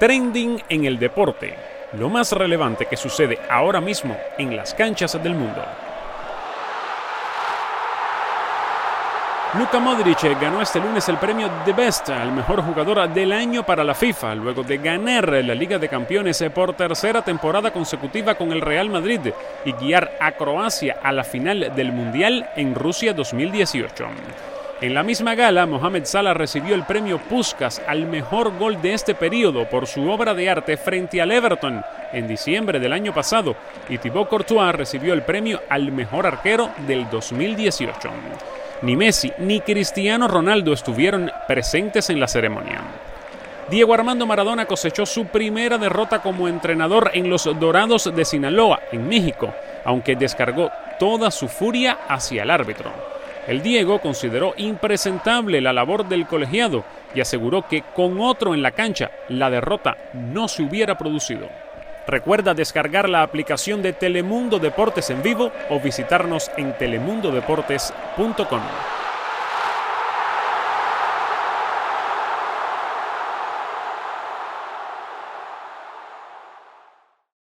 Trending en el deporte, lo más relevante que sucede ahora mismo en las canchas del mundo. Luka Modric ganó este lunes el premio The Best al mejor jugador del año para la FIFA, luego de ganar la Liga de Campeones por tercera temporada consecutiva con el Real Madrid y guiar a Croacia a la final del Mundial en Rusia 2018. En la misma gala, Mohamed Salah recibió el premio Puskas al mejor gol de este periodo por su obra de arte frente al Everton en diciembre del año pasado y Thibaut Courtois recibió el premio al mejor arquero del 2018. Ni Messi ni Cristiano Ronaldo estuvieron presentes en la ceremonia. Diego Armando Maradona cosechó su primera derrota como entrenador en los Dorados de Sinaloa, en México, aunque descargó toda su furia hacia el árbitro. El Diego consideró impresentable la labor del colegiado y aseguró que con otro en la cancha la derrota no se hubiera producido. Recuerda descargar la aplicación de Telemundo Deportes en vivo o visitarnos en telemundodeportes.com.